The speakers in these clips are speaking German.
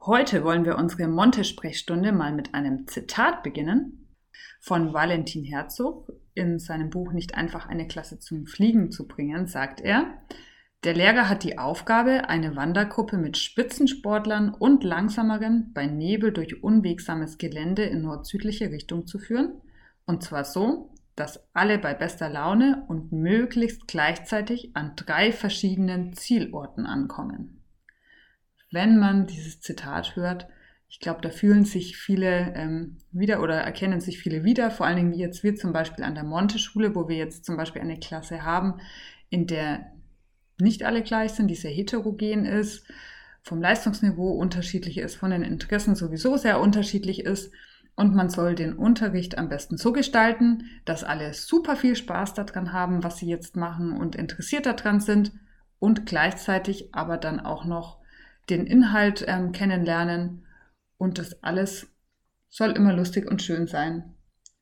Heute wollen wir unsere Monte-Sprechstunde mal mit einem Zitat beginnen von Valentin Herzog. In seinem Buch Nicht einfach eine Klasse zum Fliegen zu bringen, sagt er, der Lehrer hat die Aufgabe, eine Wandergruppe mit Spitzensportlern und Langsameren bei Nebel durch unwegsames Gelände in nord-südliche Richtung zu führen. Und zwar so, dass alle bei bester Laune und möglichst gleichzeitig an drei verschiedenen Zielorten ankommen. Wenn man dieses Zitat hört, ich glaube, da fühlen sich viele ähm, wieder oder erkennen sich viele wieder, vor allen Dingen jetzt wir zum Beispiel an der Monte-Schule, wo wir jetzt zum Beispiel eine Klasse haben, in der nicht alle gleich sind, die sehr heterogen ist, vom Leistungsniveau unterschiedlich ist, von den Interessen sowieso sehr unterschiedlich ist. Und man soll den Unterricht am besten so gestalten, dass alle super viel Spaß daran haben, was sie jetzt machen und interessiert daran sind und gleichzeitig aber dann auch noch den Inhalt ähm, kennenlernen. Und das alles soll immer lustig und schön sein.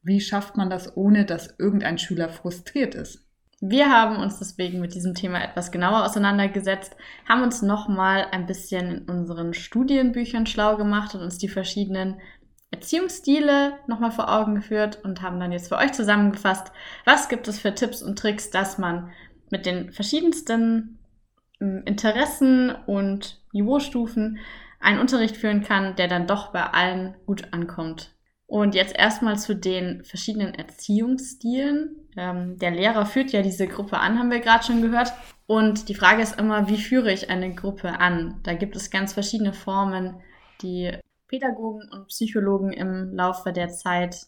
Wie schafft man das, ohne dass irgendein Schüler frustriert ist? Wir haben uns deswegen mit diesem Thema etwas genauer auseinandergesetzt, haben uns nochmal ein bisschen in unseren Studienbüchern schlau gemacht und uns die verschiedenen Erziehungsstile nochmal vor Augen geführt und haben dann jetzt für euch zusammengefasst, was gibt es für Tipps und Tricks, dass man mit den verschiedensten hm, Interessen und Niveaustufen einen Unterricht führen kann, der dann doch bei allen gut ankommt. Und jetzt erstmal zu den verschiedenen Erziehungsstilen. Ähm, der Lehrer führt ja diese Gruppe an, haben wir gerade schon gehört. Und die Frage ist immer, wie führe ich eine Gruppe an? Da gibt es ganz verschiedene Formen, die Pädagogen und Psychologen im Laufe der Zeit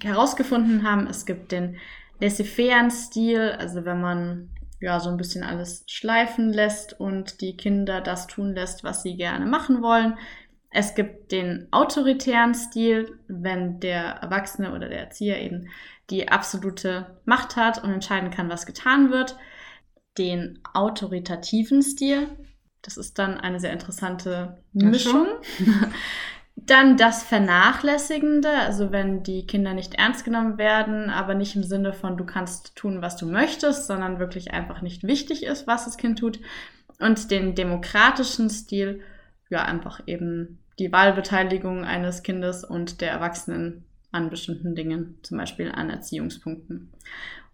herausgefunden haben. Es gibt den laissez-faire-Stil, also wenn man ja so ein bisschen alles schleifen lässt und die Kinder das tun lässt, was sie gerne machen wollen. Es gibt den autoritären Stil, wenn der Erwachsene oder der Erzieher eben die absolute Macht hat und entscheiden kann, was getan wird. Den autoritativen Stil, das ist dann eine sehr interessante Mischung. Dann das Vernachlässigende, also wenn die Kinder nicht ernst genommen werden, aber nicht im Sinne von du kannst tun, was du möchtest, sondern wirklich einfach nicht wichtig ist, was das Kind tut. Und den demokratischen Stil, ja, einfach eben die Wahlbeteiligung eines Kindes und der Erwachsenen an bestimmten Dingen, zum Beispiel an Erziehungspunkten.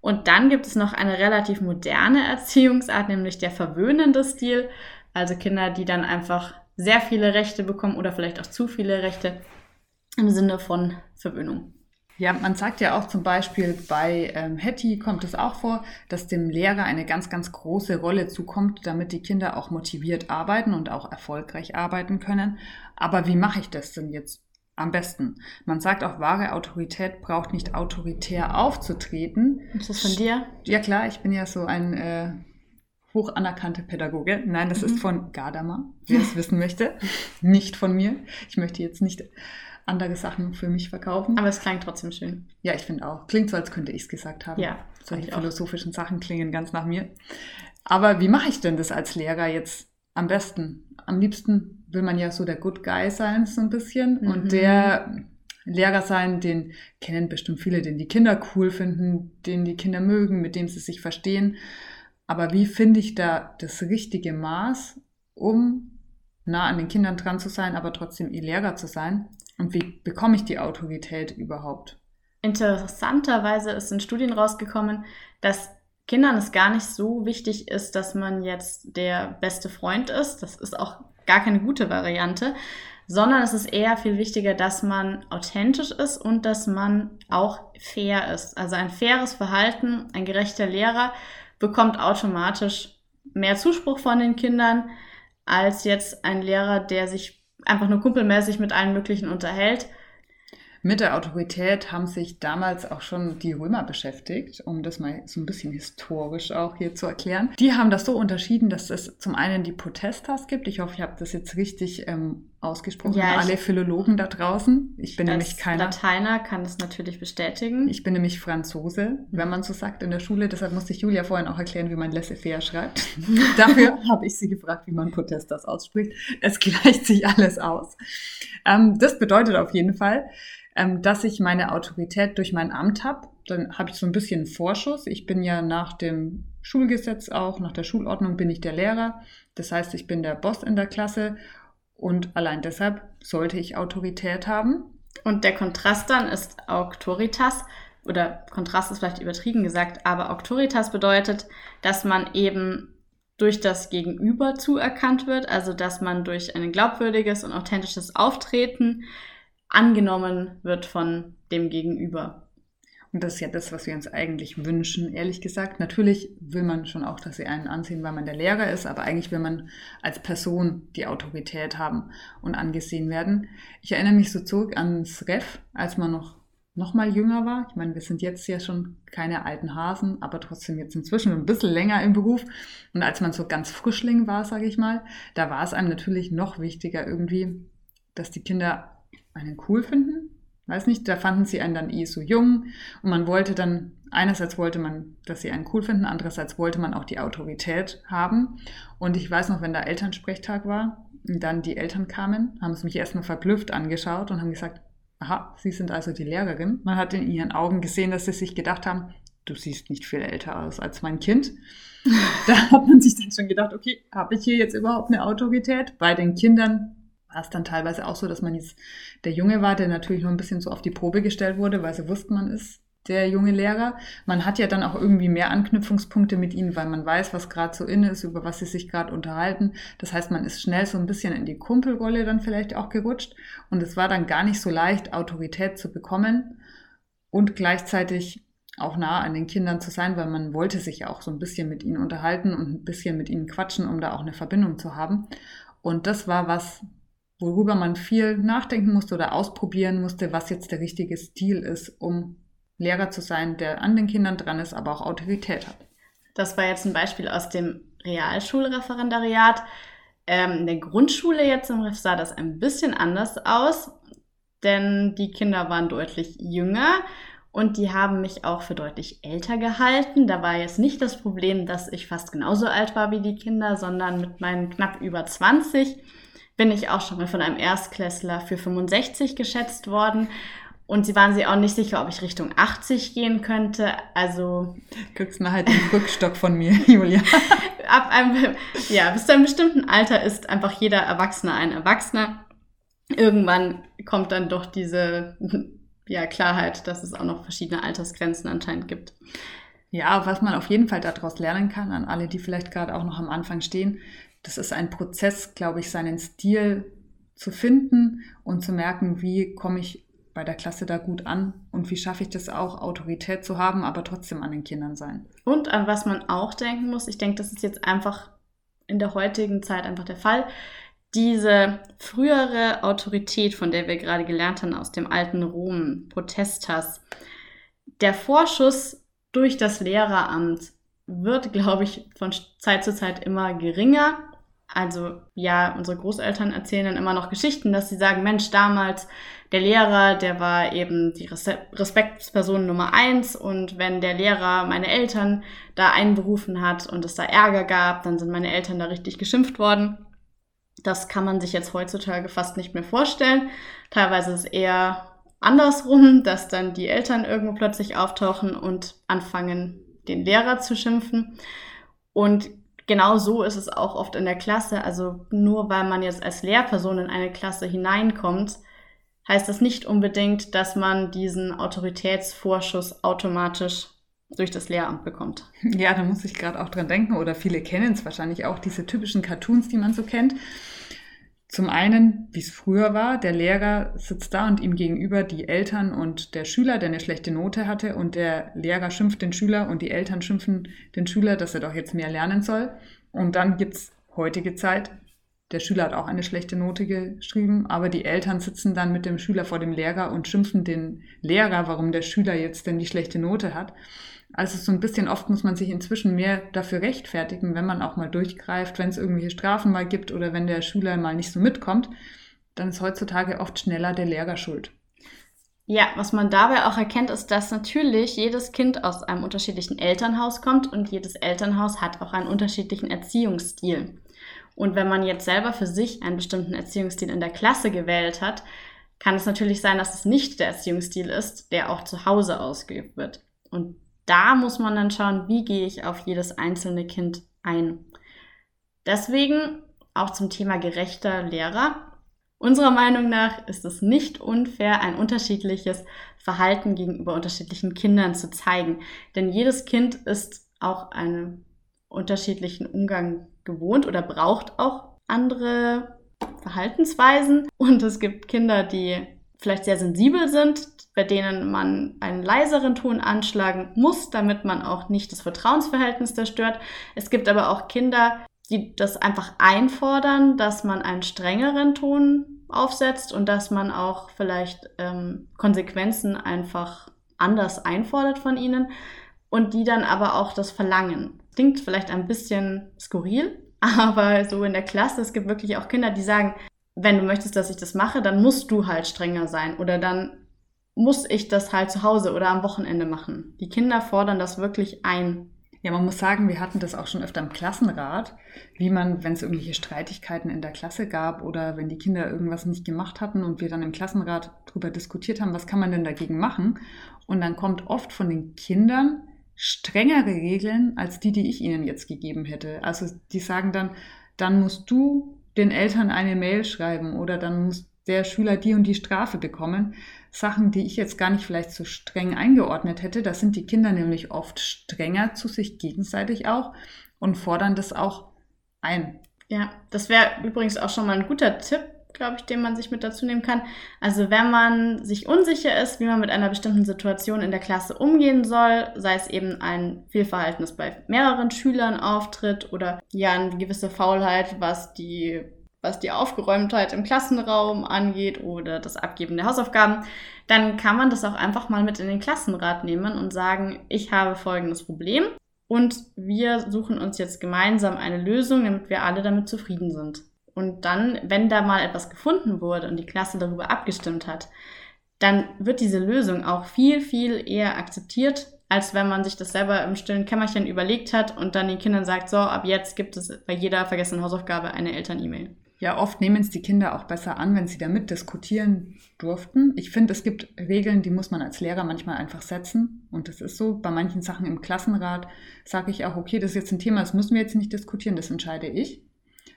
Und dann gibt es noch eine relativ moderne Erziehungsart, nämlich der verwöhnende Stil. Also Kinder, die dann einfach sehr viele Rechte bekommen oder vielleicht auch zu viele Rechte im Sinne von Verwöhnung. Ja, man sagt ja auch zum Beispiel bei ähm, Hetty kommt es auch vor, dass dem Lehrer eine ganz, ganz große Rolle zukommt, damit die Kinder auch motiviert arbeiten und auch erfolgreich arbeiten können. Aber wie mache ich das denn jetzt am besten? Man sagt auch, wahre Autorität braucht nicht autoritär aufzutreten. Ist das von dir? Ja klar, ich bin ja so ein äh, hoch anerkannte Pädagoge. Nein, das mhm. ist von Gadamer, wer es wissen möchte. Nicht von mir. Ich möchte jetzt nicht andere Sachen für mich verkaufen. Aber es klingt trotzdem schön. Ja, ich finde auch. Klingt so, als könnte ich es gesagt haben. Ja. Solche philosophischen auch. Sachen klingen ganz nach mir. Aber wie mache ich denn das als Lehrer jetzt am besten? Am liebsten will man ja so der Good Guy sein, so ein bisschen. Mhm. Und der Lehrer sein, den kennen bestimmt viele, den die Kinder cool finden, den die Kinder mögen, mit dem sie sich verstehen. Aber wie finde ich da das richtige Maß, um nah an den Kindern dran zu sein, aber trotzdem ihr Lehrer zu sein? Und wie bekomme ich die Autorität überhaupt? Interessanterweise ist in Studien rausgekommen, dass Kindern es gar nicht so wichtig ist, dass man jetzt der beste Freund ist. Das ist auch gar keine gute Variante, sondern es ist eher viel wichtiger, dass man authentisch ist und dass man auch fair ist. Also ein faires Verhalten, ein gerechter Lehrer bekommt automatisch mehr Zuspruch von den Kindern als jetzt ein Lehrer, der sich einfach nur kumpelmäßig mit allen möglichen unterhält. Mit der Autorität haben sich damals auch schon die Römer beschäftigt, um das mal so ein bisschen historisch auch hier zu erklären. Die haben das so unterschieden, dass es zum einen die Protestas gibt. Ich hoffe, ich habe das jetzt richtig ähm, ausgesprochen. Ja, alle Philologen da draußen. Ich bin nämlich keiner. Lateiner kann das natürlich bestätigen. Ich bin nämlich Franzose, wenn man so sagt in der Schule. Deshalb musste ich Julia vorhin auch erklären, wie man laissez-faire schreibt. Dafür habe ich sie gefragt, wie man Protestas ausspricht. Es gleicht sich alles aus. Ähm, das bedeutet auf jeden Fall, ähm, dass ich meine Autorität durch mein Amt habe. Dann habe ich so ein bisschen Vorschuss. Ich bin ja nach dem Schulgesetz auch, nach der Schulordnung bin ich der Lehrer. Das heißt, ich bin der Boss in der Klasse Und allein deshalb sollte ich Autorität haben. Und der Kontrast dann ist Autoritas, oder Kontrast ist vielleicht übertrieben gesagt, aber Autoritas bedeutet, dass man eben durch das Gegenüber zuerkannt wird, also dass man durch ein glaubwürdiges und authentisches Auftreten angenommen wird von dem Gegenüber. Und das ist ja das, was wir uns eigentlich wünschen, ehrlich gesagt. Natürlich will man schon auch, dass sie einen ansehen, weil man der Lehrer ist, aber eigentlich will man als Person die Autorität haben und angesehen werden. Ich erinnere mich so zurück ans Ref, als man noch noch mal jünger war. Ich meine, wir sind jetzt ja schon keine alten Hasen, aber trotzdem jetzt inzwischen ein bisschen länger im Beruf. Und als man so ganz Frischling war, sage ich mal, da war es einem natürlich noch wichtiger irgendwie, dass die Kinder einen cool finden. Weiß nicht, da fanden sie einen dann eh so jung und man wollte dann, einerseits wollte man, dass sie einen cool finden, andererseits wollte man auch die Autorität haben. Und ich weiß noch, wenn da Elternsprechtag war, und dann die Eltern kamen, haben sie mich erstmal verblüfft angeschaut und haben gesagt, aha, Sie sind also die Lehrerin. Man hat in ihren Augen gesehen, dass sie sich gedacht haben, du siehst nicht viel älter aus als mein Kind. da hat man sich dann schon gedacht, okay, habe ich hier jetzt überhaupt eine Autorität? Bei den Kindern war es dann teilweise auch so, dass man jetzt der Junge war, der natürlich noch ein bisschen so auf die Probe gestellt wurde, weil sie wussten, man ist der junge Lehrer. Man hat ja dann auch irgendwie mehr Anknüpfungspunkte mit ihnen, weil man weiß, was gerade so in ist, über was sie sich gerade unterhalten. Das heißt, man ist schnell so ein bisschen in die Kumpelrolle dann vielleicht auch gerutscht. Und es war dann gar nicht so leicht, Autorität zu bekommen und gleichzeitig auch nah an den Kindern zu sein, weil man wollte sich auch so ein bisschen mit ihnen unterhalten und ein bisschen mit ihnen quatschen, um da auch eine Verbindung zu haben. Und das war was, worüber man viel nachdenken musste oder ausprobieren musste, was jetzt der richtige Stil ist, um Lehrer zu sein, der an den Kindern dran ist, aber auch Autorität hat. Das war jetzt ein Beispiel aus dem Realschulreferendariat. Ähm, in der Grundschule jetzt im Riff sah das ein bisschen anders aus, denn die Kinder waren deutlich jünger und die haben mich auch für deutlich älter gehalten. Da war jetzt nicht das Problem, dass ich fast genauso alt war wie die Kinder, sondern mit meinen knapp über 20 bin ich auch schon mal von einem Erstklässler für 65 geschätzt worden. Und sie waren sich auch nicht sicher, ob ich Richtung 80 gehen könnte. Also. Kriegst du halt den Rückstock von mir, Julia. ab einem, ja, bis zu einem bestimmten Alter ist einfach jeder Erwachsene ein Erwachsener. Irgendwann kommt dann doch diese ja, Klarheit, dass es auch noch verschiedene Altersgrenzen anscheinend gibt. Ja, was man auf jeden Fall daraus lernen kann, an alle, die vielleicht gerade auch noch am Anfang stehen, das ist ein Prozess, glaube ich, seinen Stil zu finden und zu merken, wie komme ich bei der Klasse da gut an und wie schaffe ich das auch, Autorität zu haben, aber trotzdem an den Kindern sein. Und an was man auch denken muss, ich denke, das ist jetzt einfach in der heutigen Zeit einfach der Fall. Diese frühere Autorität, von der wir gerade gelernt haben aus dem alten Rom, Protestas, der Vorschuss durch das Lehreramt wird, glaube ich, von Zeit zu Zeit immer geringer also ja, unsere Großeltern erzählen dann immer noch Geschichten, dass sie sagen, Mensch, damals der Lehrer, der war eben die Respektsperson Nummer eins und wenn der Lehrer meine Eltern da einberufen hat und es da Ärger gab, dann sind meine Eltern da richtig geschimpft worden. Das kann man sich jetzt heutzutage fast nicht mehr vorstellen. Teilweise ist es eher andersrum, dass dann die Eltern irgendwo plötzlich auftauchen und anfangen, den Lehrer zu schimpfen. Und genau so ist es auch oft in der Klasse. Also nur weil man jetzt als Lehrperson in eine Klasse hineinkommt, heißt das nicht unbedingt, dass man diesen Autoritätsvorschuss automatisch durch das Lehramt bekommt. Ja, da muss ich gerade auch dran denken, oder viele kennen es wahrscheinlich auch, diese typischen Cartoons, die man so kennt. Zum einen, wie es früher war, der Lehrer sitzt da und ihm gegenüber die Eltern und der Schüler, der eine schlechte Note hatte, und der Lehrer schimpft den Schüler und die Eltern schimpfen den Schüler, dass er doch jetzt mehr lernen soll. Und dann gibt's heutige Zeit. Der Schüler hat auch eine schlechte Note geschrieben, aber die Eltern sitzen dann mit dem Schüler vor dem Lehrer und schimpfen den Lehrer, warum der Schüler jetzt denn die schlechte Note hat. Also so ein bisschen oft muss man sich inzwischen mehr dafür rechtfertigen, wenn man auch mal durchgreift, wenn es irgendwelche Strafen mal gibt oder wenn der Schüler mal nicht so mitkommt, dann ist heutzutage oft schneller der Lehrer schuld. Ja, was man dabei auch erkennt, ist, dass natürlich jedes Kind aus einem unterschiedlichen Elternhaus kommt und jedes Elternhaus hat auch einen unterschiedlichen Erziehungsstil. Und wenn man jetzt selber für sich einen bestimmten Erziehungsstil in der Klasse gewählt hat, kann es natürlich sein, dass es nicht der Erziehungsstil ist, der auch zu Hause ausgeübt wird. Und da muss man dann schauen, wie gehe ich auf jedes einzelne Kind ein. Deswegen auch zum Thema gerechter Lehrer. Unserer Meinung nach ist es nicht unfair, ein unterschiedliches Verhalten gegenüber unterschiedlichen Kindern zu zeigen. Denn jedes Kind ist auch einen unterschiedlichen Umgang gewohnt oder braucht auch andere Verhaltensweisen. Und es gibt Kinder, die vielleicht sehr sensibel sind, bei denen man einen leiseren Ton anschlagen muss, damit man auch nicht das Vertrauensverhältnis zerstört. Es gibt aber auch Kinder, die das einfach einfordern, dass man einen strengeren Ton aufsetzt und dass man auch vielleicht ähm, Konsequenzen einfach anders einfordert von ihnen und die dann aber auch das verlangen. Klingt vielleicht ein bisschen skurril, aber so in der Klasse, es gibt wirklich auch Kinder, die sagen, wenn du möchtest, dass ich das mache, dann musst du halt strenger sein oder dann muss ich das halt zu Hause oder am Wochenende machen. Die Kinder fordern das wirklich ein. Ja, man muss sagen, wir hatten das auch schon öfter im Klassenrat, wie man, wenn es irgendwelche Streitigkeiten in der Klasse gab oder wenn die Kinder irgendwas nicht gemacht hatten und wir dann im Klassenrat darüber diskutiert haben, was kann man denn dagegen machen? Und dann kommt oft von den Kindern strengere Regeln als die, die ich ihnen jetzt gegeben hätte. Also die sagen dann, dann musst du den Eltern eine Mail schreiben oder dann muss der Schüler die und die Strafe bekommen. Sachen, die ich jetzt gar nicht vielleicht so streng eingeordnet hätte. Da sind die Kinder nämlich oft strenger zu sich gegenseitig auch und fordern das auch ein. Ja, das wäre übrigens auch schon mal ein guter Tipp, glaube ich, den man sich mit dazu nehmen kann. Also wenn man sich unsicher ist, wie man mit einer bestimmten Situation in der Klasse umgehen soll, sei es eben ein Fehlverhalten, das bei mehreren Schülern auftritt oder ja eine gewisse Faulheit, was die was die Aufgeräumtheit im Klassenraum angeht oder das Abgeben der Hausaufgaben, dann kann man das auch einfach mal mit in den Klassenrat nehmen und sagen, ich habe folgendes Problem und wir suchen uns jetzt gemeinsam eine Lösung, damit wir alle damit zufrieden sind. Und dann, wenn da mal etwas gefunden wurde und die Klasse darüber abgestimmt hat, dann wird diese Lösung auch viel, viel eher akzeptiert, als wenn man sich das selber im stillen Kämmerchen überlegt hat und dann den Kindern sagt, so, ab jetzt gibt es bei jeder vergessenen Hausaufgabe eine Eltern-E-Mail. Ja, oft nehmen es die Kinder auch besser an, wenn sie damit diskutieren durften. Ich finde, es gibt Regeln, die muss man als Lehrer manchmal einfach setzen. Und das ist so. Bei manchen Sachen im Klassenrat sage ich auch, okay, das ist jetzt ein Thema, das müssen wir jetzt nicht diskutieren, das entscheide ich.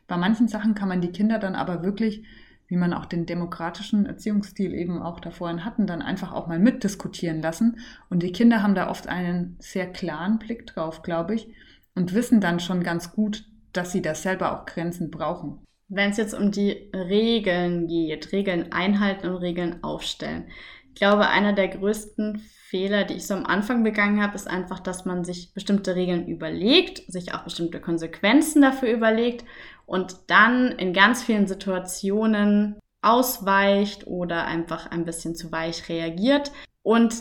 Bei manchen Sachen kann man die Kinder dann aber wirklich, wie man auch den demokratischen Erziehungsstil eben auch da vorhin hatten, dann einfach auch mal mitdiskutieren lassen. Und die Kinder haben da oft einen sehr klaren Blick drauf, glaube ich, und wissen dann schon ganz gut, dass sie da selber auch Grenzen brauchen wenn es jetzt um die Regeln geht, Regeln einhalten und Regeln aufstellen. Ich glaube, einer der größten Fehler, die ich so am Anfang begangen habe, ist einfach, dass man sich bestimmte Regeln überlegt, sich auch bestimmte Konsequenzen dafür überlegt und dann in ganz vielen Situationen ausweicht oder einfach ein bisschen zu weich reagiert und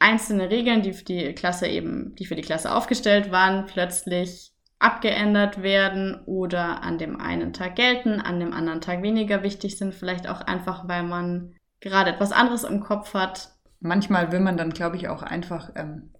einzelne Regeln, die für die Klasse eben, die für die Klasse aufgestellt waren, plötzlich abgeändert werden oder an dem einen Tag gelten, an dem anderen Tag weniger wichtig sind, vielleicht auch einfach, weil man gerade etwas anderes im Kopf hat. Manchmal will man dann, glaube ich, auch einfach ähm,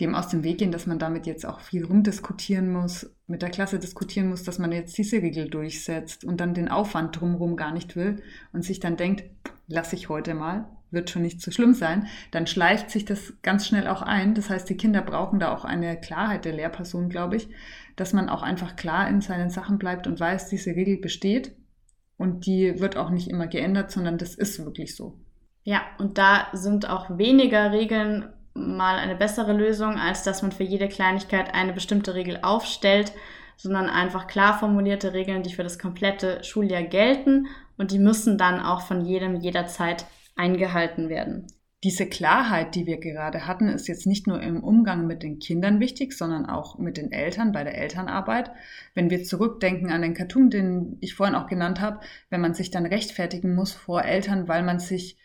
dem aus dem Weg gehen, dass man damit jetzt auch viel rumdiskutieren muss, mit der Klasse diskutieren muss, dass man jetzt diese Regel durchsetzt und dann den Aufwand drumherum gar nicht will und sich dann denkt, lasse ich heute mal, wird schon nicht so schlimm sein, dann schleicht sich das ganz schnell auch ein. Das heißt, die Kinder brauchen da auch eine Klarheit der Lehrperson, glaube ich, dass man auch einfach klar in seinen Sachen bleibt und weiß, diese Regel besteht und die wird auch nicht immer geändert, sondern das ist wirklich so. Ja, und da sind auch weniger Regeln mal eine bessere Lösung, als dass man für jede Kleinigkeit eine bestimmte Regel aufstellt, sondern einfach klar formulierte Regeln, die für das komplette Schuljahr gelten und die müssen dann auch von jedem jederzeit eingehalten werden. Diese Klarheit, die wir gerade hatten, ist jetzt nicht nur im Umgang mit den Kindern wichtig, sondern auch mit den Eltern bei der Elternarbeit. Wenn wir zurückdenken an den Cartoon, den ich vorhin auch genannt habe, wenn man sich dann rechtfertigen muss vor Eltern, weil man sich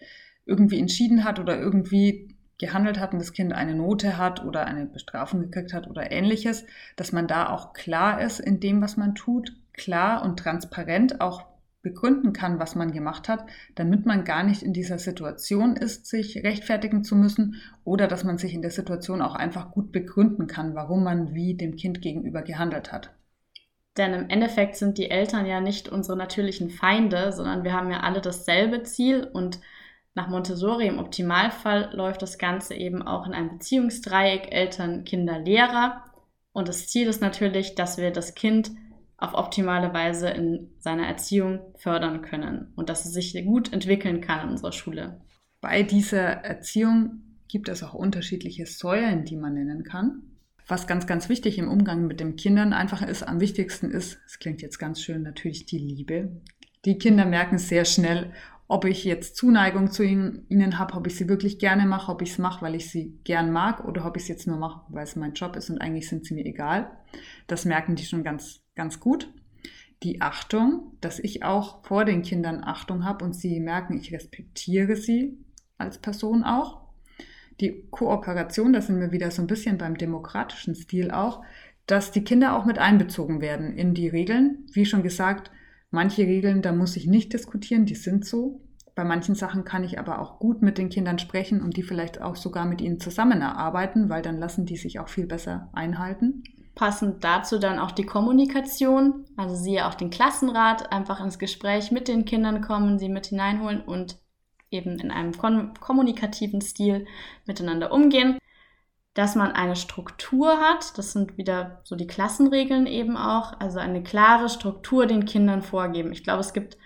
irgendwie entschieden hat oder irgendwie gehandelt hat und das Kind eine Note hat oder eine Bestrafung gekriegt hat oder ähnliches, dass man da auch klar ist in dem, was man tut, klar und transparent auch begründen kann, was man gemacht hat, damit man gar nicht in dieser Situation ist, sich rechtfertigen zu müssen oder dass man sich in der Situation auch einfach gut begründen kann, warum man wie dem Kind gegenüber gehandelt hat. Denn im Endeffekt sind die Eltern ja nicht unsere natürlichen Feinde, sondern wir haben ja alle dasselbe Ziel und nach Montessori im Optimalfall läuft das Ganze eben auch in einem Beziehungsdreieck Eltern, Kinder, Lehrer. Und das Ziel ist natürlich, dass wir das Kind auf optimale Weise in seiner Erziehung fördern können und dass es sich gut entwickeln kann in unserer Schule. Bei dieser Erziehung gibt es auch unterschiedliche Säulen, die man nennen kann. Was ganz, ganz wichtig im Umgang mit den Kindern einfach ist, am wichtigsten ist, es klingt jetzt ganz schön, natürlich die Liebe. Die Kinder merken sehr schnell, ob ich jetzt Zuneigung zu ihnen, habe, ob ich sie wirklich gerne mache, ob ich es mache, weil ich sie gern mag oder ob ich es jetzt nur mache, weil es mein Job ist und eigentlich sind sie mir egal. Das merken die schon ganz, ganz gut. Die Achtung, dass ich auch vor den Kindern Achtung habe und sie merken, ich respektiere sie als Person auch. Die Kooperation, da sind wir wieder so ein bisschen beim demokratischen Stil auch, dass die Kinder auch mit einbezogen werden in die Regeln. Wie schon gesagt, Manche Regeln, da muss ich nicht diskutieren, die sind so. Bei manchen Sachen kann ich aber auch gut mit den Kindern sprechen und die vielleicht auch sogar mit ihnen zusammen erarbeiten, weil dann lassen die sich auch viel besser einhalten. Passend dazu dann auch die Kommunikation, also siehe auch den Klassenrat, einfach ins Gespräch mit den Kindern kommen, sie mit hineinholen und eben in einem kommunikativen Stil miteinander umgehen dass man eine Struktur hat. Das sind wieder so die Klassenregeln eben auch. Also eine klare Struktur den Kindern vorgeben. Ich glaube, es gibt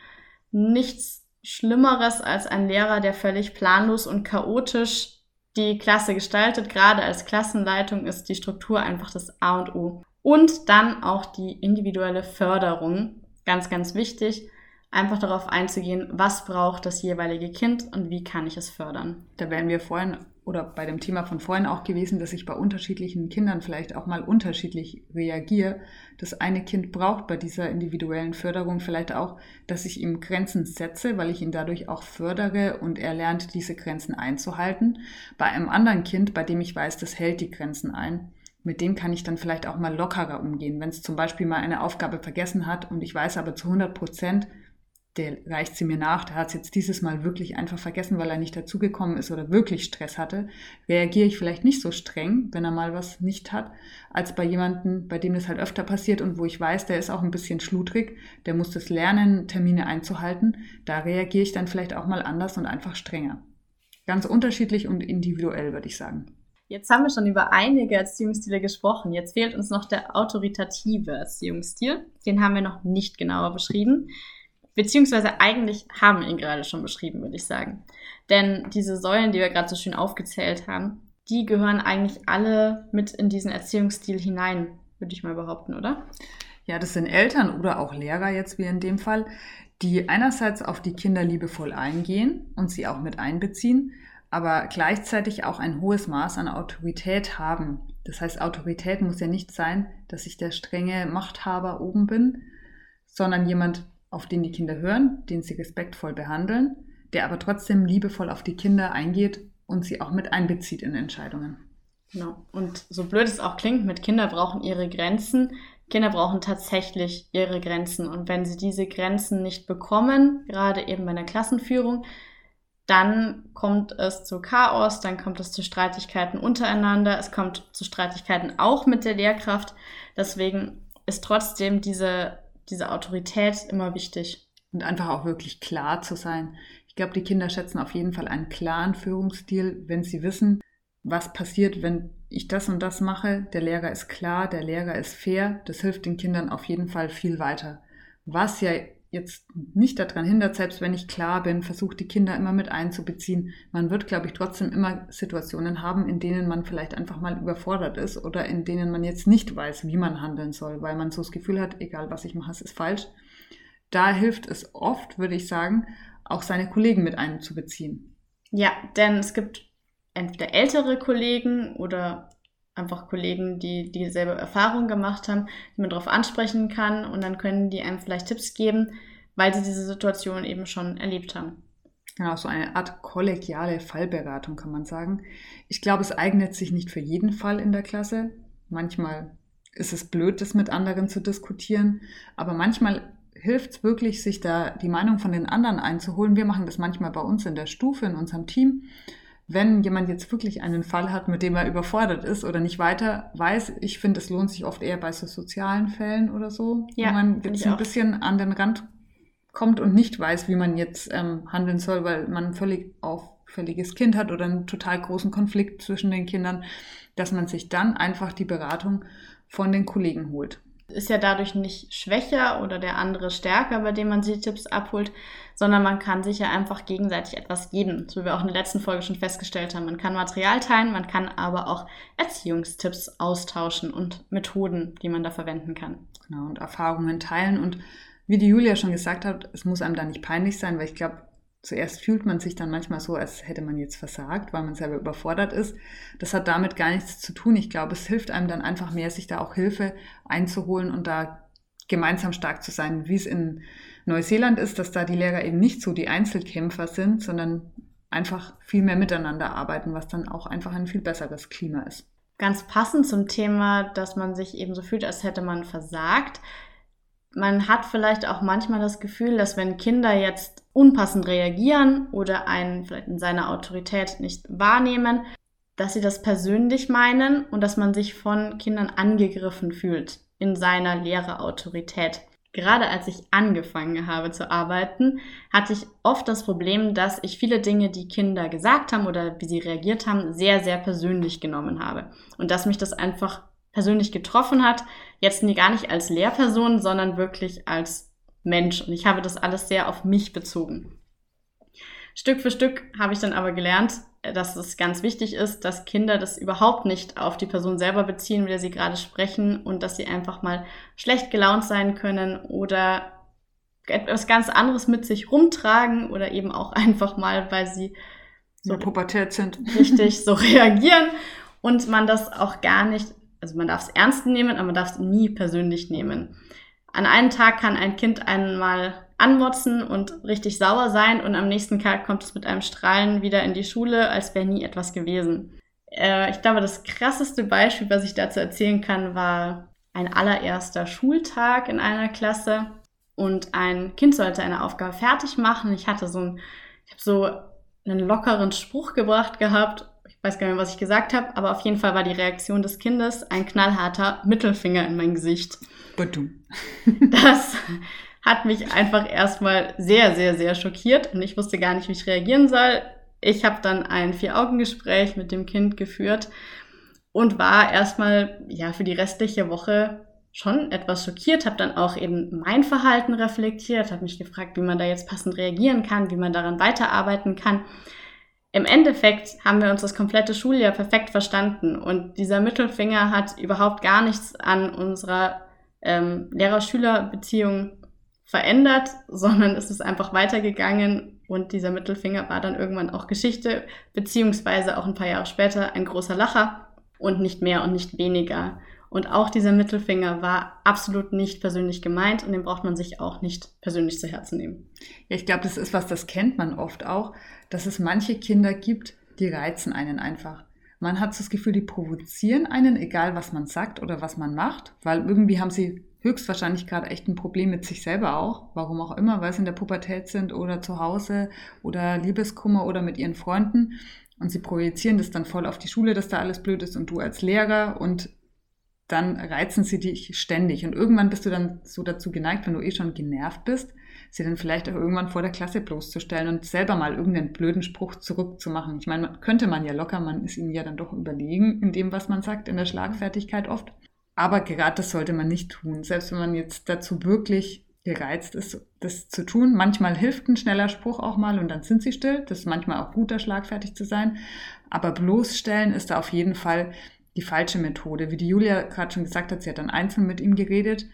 nichts Schlimmeres als ein Lehrer, der völlig planlos und chaotisch die Klasse gestaltet. Gerade als Klassenleitung ist die Struktur einfach das A und O. Und dann auch die individuelle Förderung. Ganz, ganz wichtig einfach darauf einzugehen, was braucht das jeweilige Kind und wie kann ich es fördern. Da wären wir vorhin oder bei dem Thema von vorhin auch gewesen, dass ich bei unterschiedlichen Kindern vielleicht auch mal unterschiedlich reagiere. Das eine Kind braucht bei dieser individuellen Förderung vielleicht auch, dass ich ihm Grenzen setze, weil ich ihn dadurch auch fördere und er lernt, diese Grenzen einzuhalten. Bei einem anderen Kind, bei dem ich weiß, das hält die Grenzen ein, mit dem kann ich dann vielleicht auch mal lockerer umgehen. Wenn es zum Beispiel mal eine Aufgabe vergessen hat und ich weiß aber zu 100 Prozent, der reicht sie mir nach, der hat es jetzt dieses Mal wirklich einfach vergessen, weil er nicht dazugekommen ist oder wirklich Stress hatte, reagiere ich vielleicht nicht so streng, wenn er mal was nicht hat, als bei jemandem, bei dem das halt öfter passiert und wo ich weiß, der ist auch ein bisschen schludrig, der muss das lernen, Termine einzuhalten. Da reagiere ich dann vielleicht auch mal anders und einfach strenger. Ganz unterschiedlich und individuell, würde ich sagen. Jetzt haben wir schon über einige Erziehungsstile gesprochen. Jetzt fehlt uns noch der autoritative Erziehungsstil. Den haben wir noch nicht genauer beschrieben. Beziehungsweise eigentlich haben ihn gerade schon beschrieben, würde ich sagen. Denn diese Säulen, die wir gerade so schön aufgezählt haben, die gehören eigentlich alle mit in diesen Erziehungsstil hinein, würde ich mal behaupten, oder? Ja, das sind Eltern oder auch Lehrer jetzt wie in dem Fall, die einerseits auf die Kinder liebevoll eingehen und sie auch mit einbeziehen, aber gleichzeitig auch ein hohes Maß an Autorität haben. Das heißt, Autorität muss ja nicht sein, dass ich der strenge Machthaber oben bin, sondern jemand, auf den die Kinder hören, den sie respektvoll behandeln, der aber trotzdem liebevoll auf die Kinder eingeht und sie auch mit einbezieht in Entscheidungen. Genau. Und so blöd es auch klingt, mit Kinder brauchen ihre Grenzen. Kinder brauchen tatsächlich ihre Grenzen. Und wenn sie diese Grenzen nicht bekommen, gerade eben bei einer Klassenführung, dann kommt es zu Chaos, dann kommt es zu Streitigkeiten untereinander, es kommt zu Streitigkeiten auch mit der Lehrkraft. Deswegen ist trotzdem diese diese Autorität immer wichtig. Und einfach auch wirklich klar zu sein. Ich glaube, die Kinder schätzen auf jeden Fall einen klaren Führungsstil, wenn sie wissen, was passiert, wenn ich das und das mache. Der Lehrer ist klar, der Lehrer ist fair. Das hilft den Kindern auf jeden Fall viel weiter. Was ja jetzt nicht daran hindert, selbst wenn ich klar bin, versucht die Kinder immer mit einzubeziehen. Man wird, glaube ich, trotzdem immer Situationen haben, in denen man vielleicht einfach mal überfordert ist oder in denen man jetzt nicht weiß, wie man handeln soll, weil man so das Gefühl hat, egal was ich mache, es ist falsch. Da hilft es oft, würde ich sagen, auch seine Kollegen mit einzubeziehen. Ja, denn es gibt entweder ältere Kollegen oder einfach Kollegen, die dieselbe Erfahrung gemacht haben, die man darauf ansprechen kann und dann können die einem vielleicht Tipps geben, weil sie diese Situation eben schon erlebt haben. Genau, so eine Art kollegiale Fallberatung kann man sagen. Ich glaube, es eignet sich nicht für jeden Fall in der Klasse. Manchmal ist es blöd, das mit anderen zu diskutieren, aber manchmal hilft es wirklich, sich da die Meinung von den anderen einzuholen. Wir machen das manchmal bei uns in der Stufe, in unserem Team wenn jemand jetzt wirklich einen Fall hat, mit dem er überfordert ist oder nicht weiter weiß, ich finde, es lohnt sich oft eher bei so sozialen Fällen oder so, ja, wo man jetzt ein bisschen an den Rand kommt und nicht weiß, wie man jetzt ähm, handeln soll, weil man ein völlig auffälliges Kind hat oder einen total großen Konflikt zwischen den Kindern, dass man sich dann einfach die Beratung von den Kollegen holt. ist ja dadurch nicht schwächer oder der andere stärker, bei dem man die Tipps abholt, sondern man kann sich ja einfach gegenseitig etwas geben, so wie wir auch in der letzten Folge schon festgestellt haben. Man kann Material teilen, man kann aber auch Erziehungstipps austauschen und Methoden, die man da verwenden kann. Genau, und Erfahrungen teilen. Und wie die Julia schon gesagt hat, es muss einem da nicht peinlich sein, weil ich glaube, zuerst fühlt man sich dann manchmal so, als hätte man jetzt versagt, weil man selber überfordert ist. Das hat damit gar nichts zu tun. Ich glaube, es hilft einem dann einfach mehr, sich da auch Hilfe einzuholen und da gemeinsam stark zu sein, wie es in Neuseeland ist, dass da die Lehrer eben nicht so die Einzelkämpfer sind, sondern einfach viel mehr miteinander arbeiten, was dann auch einfach ein viel besseres Klima ist. Ganz passend zum Thema, dass man sich eben so fühlt, als hätte man versagt. Man hat vielleicht auch manchmal das Gefühl, dass wenn Kinder jetzt unpassend reagieren oder einen vielleicht in seiner Autorität nicht wahrnehmen, dass sie das persönlich meinen und dass man sich von Kindern angegriffen fühlt in seiner Lehrerautorität. Gerade als ich angefangen habe zu arbeiten, hatte ich oft das Problem, dass ich viele Dinge, die Kinder gesagt haben oder wie sie reagiert haben, sehr, sehr persönlich genommen habe. Und dass mich das einfach persönlich getroffen hat, jetzt gar nicht als Lehrperson, sondern wirklich als Mensch. Und ich habe das alles sehr auf mich bezogen. Stück für Stück habe ich dann aber gelernt, dass es ganz wichtig ist, dass Kinder das überhaupt nicht auf die Person selber beziehen, mit der sie gerade sprechen und dass sie einfach mal schlecht gelaunt sein können oder etwas ganz anderes mit sich rumtragen oder eben auch einfach mal, weil sie so in Pubertät sind. Richtig so reagieren und man das auch gar nicht, also man darf es ernst nehmen, aber man darf es nie persönlich nehmen. An einem Tag kann ein Kind einmal anmotzen und richtig sauer sein und am nächsten Tag kommt es mit einem Strahlen wieder in die Schule, als wäre nie etwas gewesen. Äh, ich glaube, das krasseste Beispiel, was ich dazu erzählen kann, war ein allererster Schultag in einer Klasse und ein Kind sollte eine Aufgabe fertig machen. Ich hatte so ein, ich habe so einen lockeren Spruch gebracht gehabt. Ich weiß gar nicht mehr, was ich gesagt habe, aber auf jeden Fall war die Reaktion des Kindes ein knallharter Mittelfinger in mein Gesicht. Badum. Das hat mich einfach erstmal sehr, sehr, sehr schockiert und ich wusste gar nicht, wie ich reagieren soll. Ich habe dann ein Vier-Augen-Gespräch mit dem Kind geführt und war erstmal ja für die restliche Woche schon etwas schockiert, habe dann auch eben mein Verhalten reflektiert, habe mich gefragt, wie man da jetzt passend reagieren kann, wie man daran weiterarbeiten kann. Im Endeffekt haben wir uns das komplette Schuljahr perfekt verstanden und dieser Mittelfinger hat überhaupt gar nichts an unserer ähm, Lehrer-Schüler-Beziehung verändert, sondern es ist einfach weitergegangen und dieser Mittelfinger war dann irgendwann auch Geschichte, beziehungsweise auch ein paar Jahre später ein großer Lacher und nicht mehr und nicht weniger. Und auch dieser Mittelfinger war absolut nicht persönlich gemeint und den braucht man sich auch nicht persönlich zu Herzen nehmen. Ja, ich glaube, das ist was, das kennt man oft auch, dass es manche Kinder gibt, die reizen einen einfach. Man hat so das Gefühl, die provozieren einen, egal was man sagt oder was man macht, weil irgendwie haben sie höchstwahrscheinlich gerade echt ein Problem mit sich selber auch, warum auch immer, weil sie in der Pubertät sind oder zu Hause oder Liebeskummer oder mit ihren Freunden. Und sie projizieren das dann voll auf die Schule, dass da alles blöd ist und du als Lehrer und dann reizen sie dich ständig. Und irgendwann bist du dann so dazu geneigt, wenn du eh schon genervt bist, sie dann vielleicht auch irgendwann vor der Klasse bloßzustellen und selber mal irgendeinen blöden Spruch zurückzumachen. Ich meine, könnte man ja locker, man ist ihnen ja dann doch überlegen in dem, was man sagt, in der Schlagfertigkeit oft. Aber gerade das sollte man nicht tun. Selbst wenn man jetzt dazu wirklich gereizt ist, das zu tun. Manchmal hilft ein schneller Spruch auch mal und dann sind sie still. Das ist manchmal auch gut, da schlagfertig zu sein. Aber bloßstellen ist da auf jeden Fall die falsche Methode. Wie die Julia gerade schon gesagt hat, sie hat dann einzeln mit ihm geredet.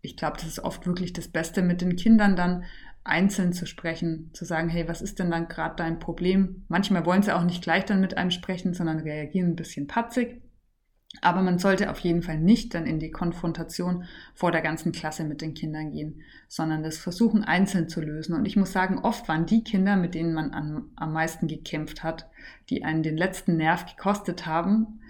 Ich glaube, das ist oft wirklich das Beste, mit den Kindern dann einzeln zu sprechen, zu sagen, hey, was ist denn dann gerade dein Problem? Manchmal wollen sie auch nicht gleich dann mit einem sprechen, sondern reagieren ein bisschen patzig. Aber man sollte auf jeden Fall nicht dann in die Konfrontation vor der ganzen Klasse mit den Kindern gehen, sondern das versuchen einzeln zu lösen. Und ich muss sagen, oft waren die Kinder, mit denen man am, am meisten gekämpft hat, die einen den letzten Nerv gekostet haben,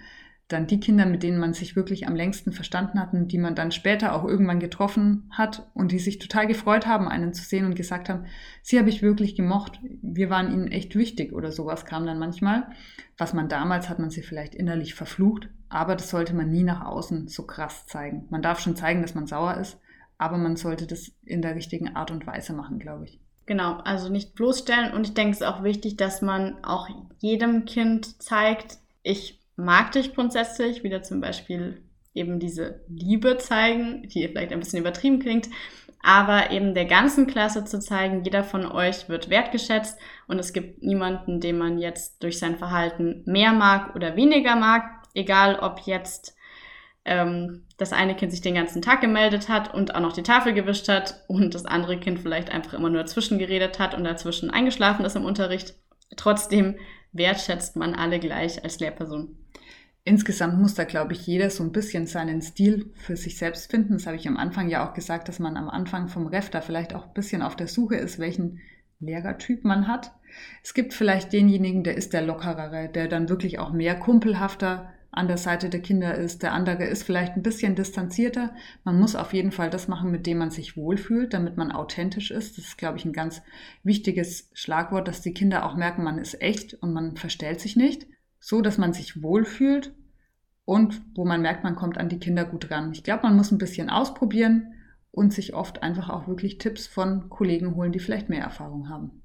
dann die Kinder, mit denen man sich wirklich am längsten verstanden hat und die man dann später auch irgendwann getroffen hat und die sich total gefreut haben, einen zu sehen und gesagt haben, sie habe ich wirklich gemocht, wir waren ihnen echt wichtig oder sowas kam dann manchmal. Was man damals hat man sie vielleicht innerlich verflucht, aber das sollte man nie nach außen so krass zeigen. Man darf schon zeigen, dass man sauer ist, aber man sollte das in der richtigen Art und Weise machen, glaube ich. Genau, also nicht bloßstellen und ich denke, es ist auch wichtig, dass man auch jedem Kind zeigt, ich mag dich grundsätzlich, wieder zum Beispiel eben diese Liebe zeigen, die vielleicht ein bisschen übertrieben klingt, aber eben der ganzen Klasse zu zeigen, jeder von euch wird wertgeschätzt und es gibt niemanden, den man jetzt durch sein Verhalten mehr mag oder weniger mag, egal ob jetzt ähm, das eine Kind sich den ganzen Tag gemeldet hat und auch noch die Tafel gewischt hat und das andere Kind vielleicht einfach immer nur dazwischen geredet hat und dazwischen eingeschlafen ist im Unterricht. Trotzdem wertschätzt man alle gleich als Lehrperson. Insgesamt muss da, glaube ich, jeder so ein bisschen seinen Stil für sich selbst finden. Das habe ich am Anfang ja auch gesagt, dass man am Anfang vom Ref da vielleicht auch ein bisschen auf der Suche ist, welchen Lehrertyp man hat. Es gibt vielleicht denjenigen, der ist der lockerere, der dann wirklich auch mehr kumpelhafter an der Seite der Kinder ist. Der andere ist vielleicht ein bisschen distanzierter. Man muss auf jeden Fall das machen, mit dem man sich wohlfühlt, damit man authentisch ist. Das ist, glaube ich, ein ganz wichtiges Schlagwort, dass die Kinder auch merken, man ist echt und man verstellt sich nicht so, dass man sich wohlfühlt und wo man merkt, man kommt an die Kinder gut ran. Ich glaube, man muss ein bisschen ausprobieren und sich oft einfach auch wirklich Tipps von Kollegen holen, die vielleicht mehr Erfahrung haben.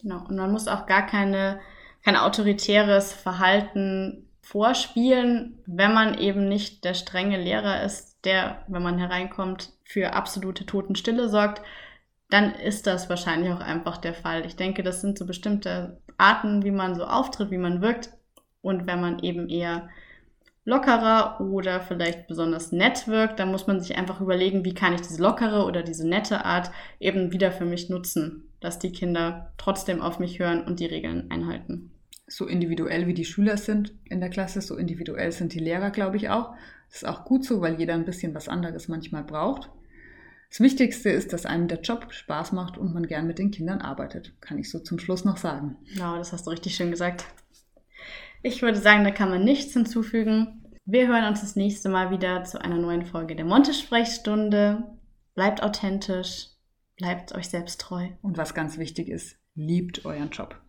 Genau, und man muss auch gar keine, kein autoritäres Verhalten vorspielen, wenn man eben nicht der strenge Lehrer ist, der, wenn man hereinkommt, für absolute Totenstille sorgt, dann ist das wahrscheinlich auch einfach der Fall. Ich denke, das sind so bestimmte Arten, wie man so auftritt, wie man wirkt, und wenn man eben eher lockerer oder vielleicht besonders nett wirkt, dann muss man sich einfach überlegen, wie kann ich diese lockere oder diese nette Art eben wieder für mich nutzen, dass die Kinder trotzdem auf mich hören und die Regeln einhalten. So individuell wie die Schüler sind in der Klasse, so individuell sind die Lehrer, glaube ich auch. Das ist auch gut so, weil jeder ein bisschen was anderes manchmal braucht. Das Wichtigste ist, dass einem der Job Spaß macht und man gern mit den Kindern arbeitet. Kann ich so zum Schluss noch sagen. Genau, das hast du richtig schön gesagt. Ich würde sagen, da kann man nichts hinzufügen. Wir hören uns das nächste Mal wieder zu einer neuen Folge der Monte-Sprechstunde. Bleibt authentisch, bleibt euch selbst treu. Und was ganz wichtig ist, liebt euren Job.